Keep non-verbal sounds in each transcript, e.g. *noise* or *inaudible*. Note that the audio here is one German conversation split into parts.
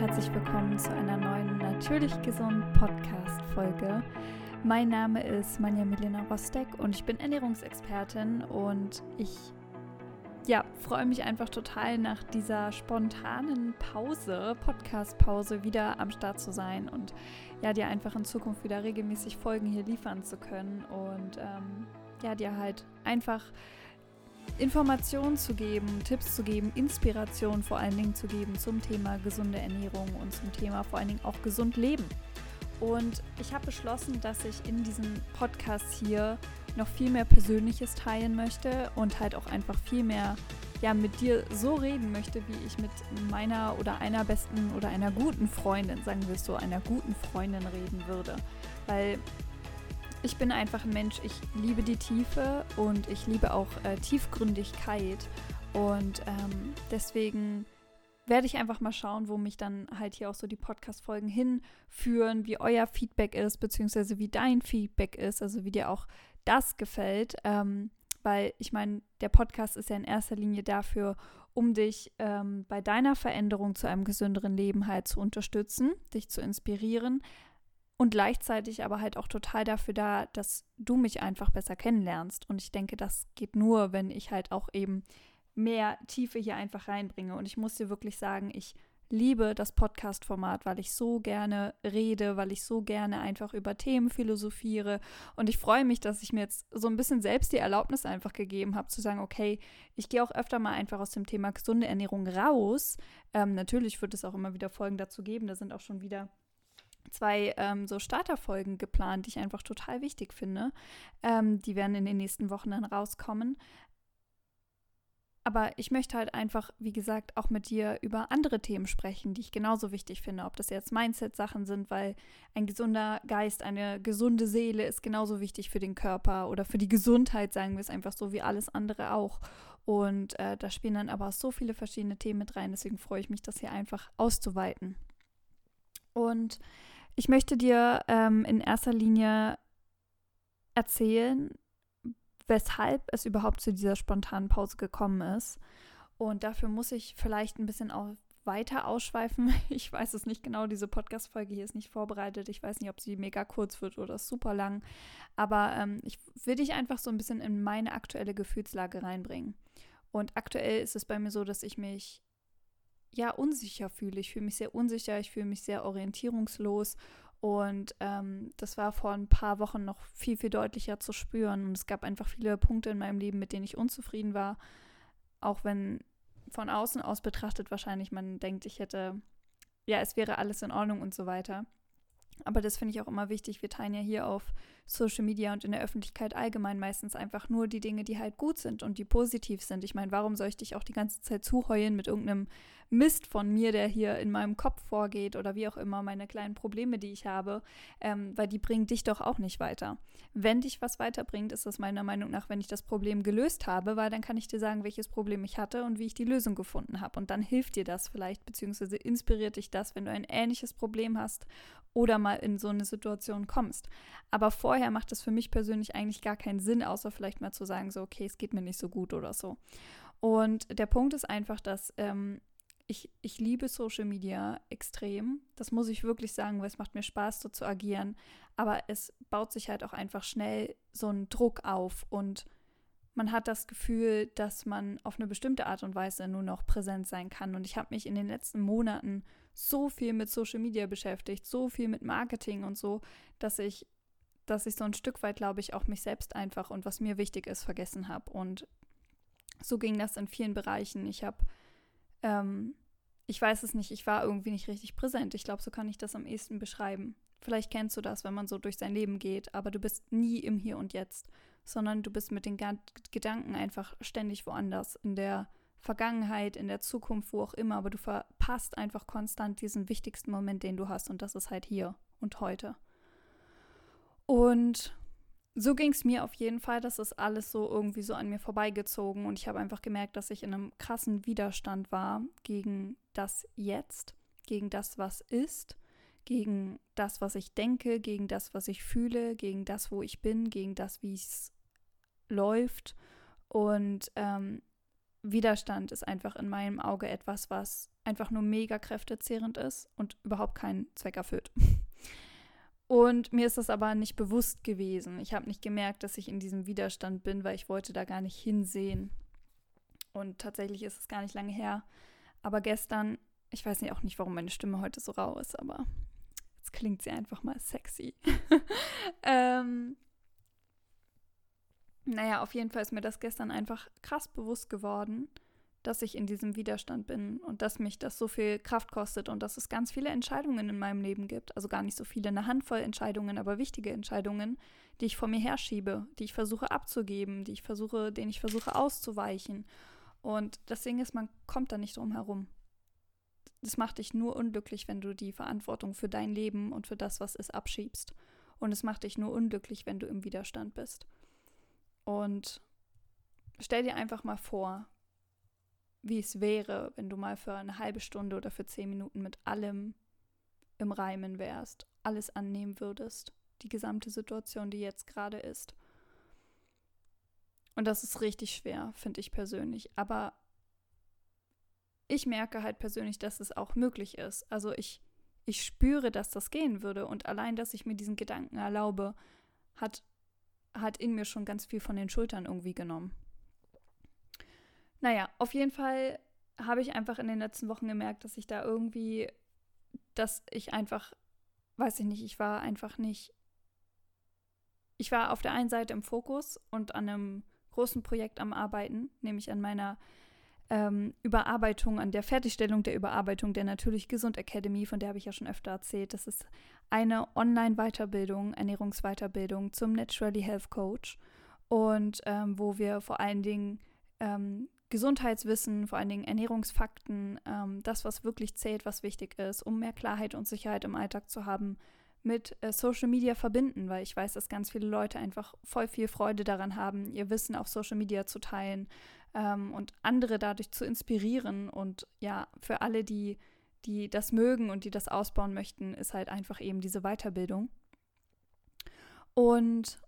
herzlich willkommen zu einer neuen Natürlich Gesund Podcast-Folge. Mein Name ist Manja Milena Rostek und ich bin Ernährungsexpertin und ich ja, freue mich einfach total nach dieser spontanen Pause, Podcast-Pause, wieder am Start zu sein und ja, dir einfach in Zukunft wieder regelmäßig Folgen hier liefern zu können und ähm, ja, dir halt einfach Informationen zu geben, Tipps zu geben, Inspiration vor allen Dingen zu geben zum Thema gesunde Ernährung und zum Thema vor allen Dingen auch gesund leben. Und ich habe beschlossen, dass ich in diesem Podcast hier noch viel mehr Persönliches teilen möchte und halt auch einfach viel mehr ja, mit dir so reden möchte, wie ich mit meiner oder einer besten oder einer guten Freundin, sagen wir es so, einer guten Freundin reden würde. Weil ich bin einfach ein Mensch, ich liebe die Tiefe und ich liebe auch äh, Tiefgründigkeit. Und ähm, deswegen werde ich einfach mal schauen, wo mich dann halt hier auch so die Podcast-Folgen hinführen, wie euer Feedback ist, beziehungsweise wie dein Feedback ist, also wie dir auch das gefällt. Ähm, weil ich meine, der Podcast ist ja in erster Linie dafür, um dich ähm, bei deiner Veränderung zu einem gesünderen Leben halt zu unterstützen, dich zu inspirieren, und gleichzeitig aber halt auch total dafür da, dass du mich einfach besser kennenlernst. Und ich denke, das geht nur, wenn ich halt auch eben mehr Tiefe hier einfach reinbringe. Und ich muss dir wirklich sagen, ich liebe das Podcast-Format, weil ich so gerne rede, weil ich so gerne einfach über Themen philosophiere. Und ich freue mich, dass ich mir jetzt so ein bisschen selbst die Erlaubnis einfach gegeben habe, zu sagen, okay, ich gehe auch öfter mal einfach aus dem Thema gesunde Ernährung raus. Ähm, natürlich wird es auch immer wieder Folgen dazu geben. Da sind auch schon wieder zwei ähm, so Starterfolgen geplant, die ich einfach total wichtig finde. Ähm, die werden in den nächsten Wochen dann rauskommen. Aber ich möchte halt einfach, wie gesagt, auch mit dir über andere Themen sprechen, die ich genauso wichtig finde. Ob das jetzt Mindset-Sachen sind, weil ein gesunder Geist, eine gesunde Seele ist genauso wichtig für den Körper oder für die Gesundheit, sagen wir es einfach so, wie alles andere auch. Und äh, da spielen dann aber so viele verschiedene Themen mit rein. Deswegen freue ich mich, das hier einfach auszuweiten. Und ich möchte dir ähm, in erster Linie erzählen, weshalb es überhaupt zu dieser spontanen Pause gekommen ist. Und dafür muss ich vielleicht ein bisschen auch weiter ausschweifen. *laughs* Ich weiß es nicht genau. Diese Podcast-Folge hier ist nicht vorbereitet. Ich weiß nicht, ob sie mega kurz wird oder super lang. Aber ähm, ich will dich einfach so ein bisschen in meine aktuelle Gefühlslage reinbringen. Und aktuell ist es bei mir so, dass ich mich ja unsicher fühle. Ich fühle mich sehr unsicher, ich fühle mich sehr orientierungslos und ähm, das war vor ein paar Wochen noch viel, viel deutlicher zu spüren. Und es gab einfach viele Punkte in meinem Leben, mit denen ich unzufrieden war. Auch wenn von außen aus betrachtet wahrscheinlich man denkt, ich hätte, ja, es wäre alles in Ordnung und so weiter. Aber das finde ich auch immer wichtig. Wir teilen ja hier auf Social Media und in der Öffentlichkeit allgemein meistens einfach nur die Dinge, die halt gut sind und die positiv sind. Ich meine, warum soll ich dich auch die ganze Zeit zuheulen mit irgendeinem Mist von mir, der hier in meinem Kopf vorgeht oder wie auch immer, meine kleinen Probleme, die ich habe, ähm, weil die bringen dich doch auch nicht weiter. Wenn dich was weiterbringt, ist das meiner Meinung nach, wenn ich das Problem gelöst habe, weil dann kann ich dir sagen, welches Problem ich hatte und wie ich die Lösung gefunden habe. Und dann hilft dir das vielleicht, beziehungsweise inspiriert dich das, wenn du ein ähnliches Problem hast oder mal in so eine Situation kommst. Aber vorher macht es für mich persönlich eigentlich gar keinen Sinn, außer vielleicht mal zu sagen, so, okay, es geht mir nicht so gut oder so. Und der Punkt ist einfach, dass ähm, ich, ich liebe Social Media extrem. Das muss ich wirklich sagen, weil es macht mir Spaß, so zu agieren. Aber es baut sich halt auch einfach schnell so ein Druck auf und man hat das Gefühl, dass man auf eine bestimmte Art und Weise nur noch präsent sein kann. Und ich habe mich in den letzten Monaten so viel mit Social Media beschäftigt, so viel mit Marketing und so, dass ich, dass ich so ein Stück weit, glaube ich, auch mich selbst einfach und was mir wichtig ist, vergessen habe. Und so ging das in vielen Bereichen. Ich habe ähm, ich weiß es nicht, ich war irgendwie nicht richtig präsent. Ich glaube, so kann ich das am ehesten beschreiben. Vielleicht kennst du das, wenn man so durch sein Leben geht, aber du bist nie im Hier und Jetzt, sondern du bist mit den Gedanken einfach ständig woanders, in der Vergangenheit, in der Zukunft, wo auch immer, aber du verpasst einfach konstant diesen wichtigsten Moment, den du hast und das ist halt hier und heute. Und so ging es mir auf jeden Fall. Das ist alles so irgendwie so an mir vorbeigezogen und ich habe einfach gemerkt, dass ich in einem krassen Widerstand war gegen das Jetzt, gegen das, was ist, gegen das, was ich denke, gegen das, was ich fühle, gegen das, wo ich bin, gegen das, wie es läuft. Und ähm, Widerstand ist einfach in meinem Auge etwas, was einfach nur mega kräftezehrend ist und überhaupt keinen Zweck erfüllt. *laughs* Und mir ist das aber nicht bewusst gewesen. Ich habe nicht gemerkt, dass ich in diesem Widerstand bin, weil ich wollte da gar nicht hinsehen. Und tatsächlich ist es gar nicht lange her. Aber gestern, ich weiß nicht auch nicht, warum meine Stimme heute so rau ist, aber jetzt klingt sie einfach mal sexy. *laughs* ähm, naja, auf jeden Fall ist mir das gestern einfach krass bewusst geworden, dass ich in diesem Widerstand bin und dass mich das so viel Kraft kostet und dass es ganz viele Entscheidungen in meinem Leben gibt. Also gar nicht so viele, eine Handvoll Entscheidungen, aber wichtige Entscheidungen, die ich vor mir herschiebe, die ich versuche abzugeben, die ich versuche, denen ich versuche auszuweichen. Und das Ding ist, man kommt da nicht drum herum. Das macht dich nur unglücklich, wenn du die Verantwortung für dein Leben und für das, was ist, abschiebst. Und es macht dich nur unglücklich, wenn du im Widerstand bist. Und stell dir einfach mal vor, wie es wäre, wenn du mal für eine halbe Stunde oder für zehn Minuten mit allem im Reimen wärst, alles annehmen würdest, die gesamte Situation, die jetzt gerade ist. Und das ist richtig schwer, finde ich persönlich. Aber ich merke halt persönlich, dass es auch möglich ist. Also ich, ich spüre, dass das gehen würde. Und allein, dass ich mir diesen Gedanken erlaube, hat, hat in mir schon ganz viel von den Schultern irgendwie genommen. Naja, auf jeden Fall habe ich einfach in den letzten Wochen gemerkt, dass ich da irgendwie, dass ich einfach, weiß ich nicht, ich war einfach nicht. Ich war auf der einen Seite im Fokus und an einem großen Projekt am Arbeiten, nämlich an meiner ähm, Überarbeitung, an der Fertigstellung der Überarbeitung der Natürlich Gesund Academy, von der habe ich ja schon öfter erzählt. Das ist eine Online-Weiterbildung, Ernährungsweiterbildung zum Naturally Health Coach und ähm, wo wir vor allen Dingen ähm, Gesundheitswissen, vor allen Dingen Ernährungsfakten, ähm, das, was wirklich zählt, was wichtig ist, um mehr Klarheit und Sicherheit im Alltag zu haben, mit äh, Social Media verbinden, weil ich weiß, dass ganz viele Leute einfach voll viel Freude daran haben, ihr Wissen auf Social Media zu teilen ähm, und andere dadurch zu inspirieren. Und ja, für alle, die, die das mögen und die das ausbauen möchten, ist halt einfach eben diese Weiterbildung. Und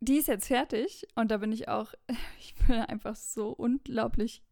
die ist jetzt fertig und da bin ich auch, *laughs* ich bin einfach so unglaublich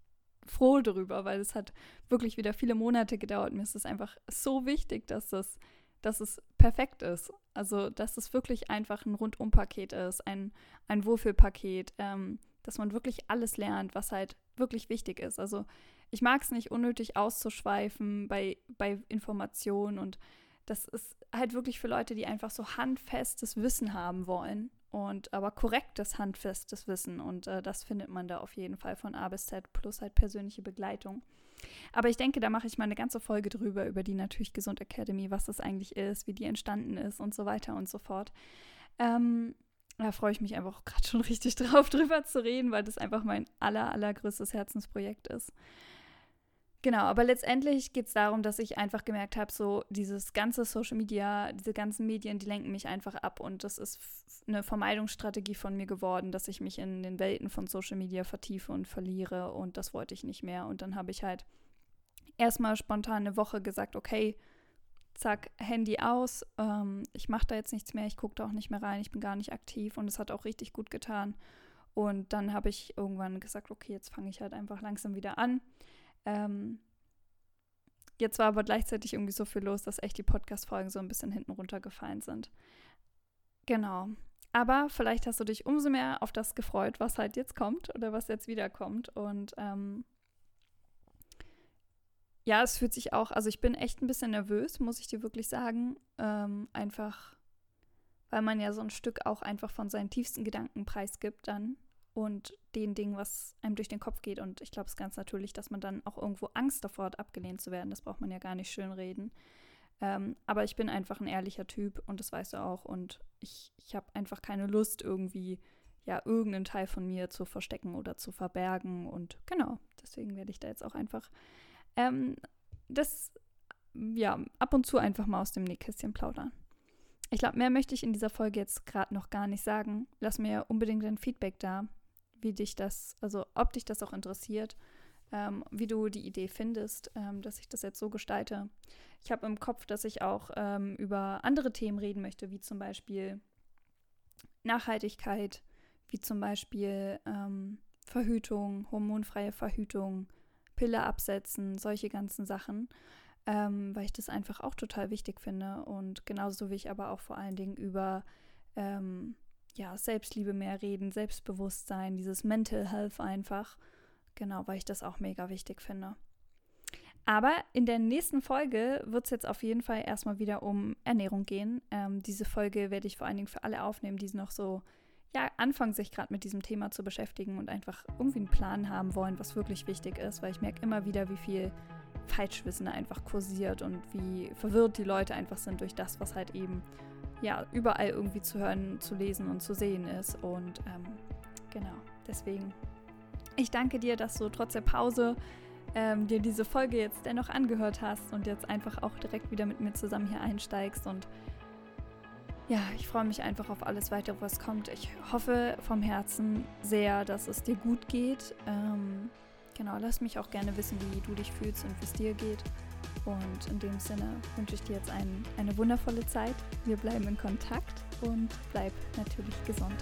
froh darüber, weil es hat wirklich wieder viele Monate gedauert. Mir ist es einfach so wichtig, dass das, dass es perfekt ist. Also, dass es wirklich einfach ein Rundumpaket ist, ein, ein Wohlfühlpaket, ähm, dass man wirklich alles lernt, was halt wirklich wichtig ist. Also, ich mag es nicht unnötig auszuschweifen bei, bei Informationen und das ist halt wirklich für Leute, die einfach so handfestes Wissen haben wollen und aber korrektes, handfestes Wissen. Und äh, das findet man da auf jeden Fall von A bis Z plus halt persönliche Begleitung. Aber ich denke, da mache ich mal eine ganze Folge drüber, über die Natürlich Gesund Academy, was das eigentlich ist, wie die entstanden ist und so weiter und so fort. Ähm, da freue ich mich einfach gerade schon richtig *laughs* drauf, drüber zu reden, weil das einfach mein aller, allergrößtes Herzensprojekt ist. Genau, aber letztendlich geht es darum, dass ich einfach gemerkt habe, so dieses ganze Social Media, diese ganzen Medien, die lenken mich einfach ab und das ist eine Vermeidungsstrategie von mir geworden, dass ich mich in den Welten von Social Media vertiefe und verliere und das wollte ich nicht mehr. Und dann habe ich halt erstmal spontan eine Woche gesagt, okay, zack, Handy aus, ähm, ich mache da jetzt nichts mehr, ich gucke da auch nicht mehr rein, ich bin gar nicht aktiv und es hat auch richtig gut getan. Und dann habe ich irgendwann gesagt, okay, jetzt fange ich halt einfach langsam wieder an ähm, jetzt war aber gleichzeitig irgendwie so viel los, dass echt die Podcast-Folgen so ein bisschen hinten runtergefallen sind. Genau. Aber vielleicht hast du dich umso mehr auf das gefreut, was halt jetzt kommt oder was jetzt wiederkommt. Und ähm, ja, es fühlt sich auch, also ich bin echt ein bisschen nervös, muss ich dir wirklich sagen. Ähm, einfach, weil man ja so ein Stück auch einfach von seinen tiefsten Gedanken preisgibt dann und den Dingen, was einem durch den Kopf geht. Und ich glaube, es ist ganz natürlich, dass man dann auch irgendwo Angst davor hat, abgelehnt zu werden. Das braucht man ja gar nicht schön reden. Ähm, aber ich bin einfach ein ehrlicher Typ und das weißt du auch. Und ich, ich habe einfach keine Lust, irgendwie ja irgendeinen Teil von mir zu verstecken oder zu verbergen. Und genau, deswegen werde ich da jetzt auch einfach ähm, das ja ab und zu einfach mal aus dem Nähkästchen plaudern. Ich glaube, mehr möchte ich in dieser Folge jetzt gerade noch gar nicht sagen. Lass mir unbedingt ein Feedback da wie dich das, also ob dich das auch interessiert, ähm, wie du die Idee findest, ähm, dass ich das jetzt so gestalte. Ich habe im Kopf, dass ich auch ähm, über andere Themen reden möchte, wie zum Beispiel Nachhaltigkeit, wie zum Beispiel ähm, Verhütung, hormonfreie Verhütung, Pille absetzen, solche ganzen Sachen, ähm, weil ich das einfach auch total wichtig finde. Und genauso wie ich aber auch vor allen Dingen über ähm, ja, Selbstliebe mehr reden, Selbstbewusstsein, dieses Mental Health einfach. Genau, weil ich das auch mega wichtig finde. Aber in der nächsten Folge wird es jetzt auf jeden Fall erstmal wieder um Ernährung gehen. Ähm, diese Folge werde ich vor allen Dingen für alle aufnehmen, die noch so ja, anfangen, sich gerade mit diesem Thema zu beschäftigen und einfach irgendwie einen Plan haben wollen, was wirklich wichtig ist, weil ich merke immer wieder, wie viel Falschwissen einfach kursiert und wie verwirrt die Leute einfach sind durch das, was halt eben ja überall irgendwie zu hören, zu lesen und zu sehen ist. Und ähm, genau, deswegen, ich danke dir, dass du trotz der Pause ähm, dir diese Folge jetzt dennoch angehört hast und jetzt einfach auch direkt wieder mit mir zusammen hier einsteigst. Und ja, ich freue mich einfach auf alles weitere, was kommt. Ich hoffe vom Herzen sehr, dass es dir gut geht. Ähm, genau, lass mich auch gerne wissen, wie du dich fühlst und wie es dir geht. Und in dem Sinne wünsche ich dir jetzt ein, eine wundervolle Zeit. Wir bleiben in Kontakt und bleib natürlich gesund.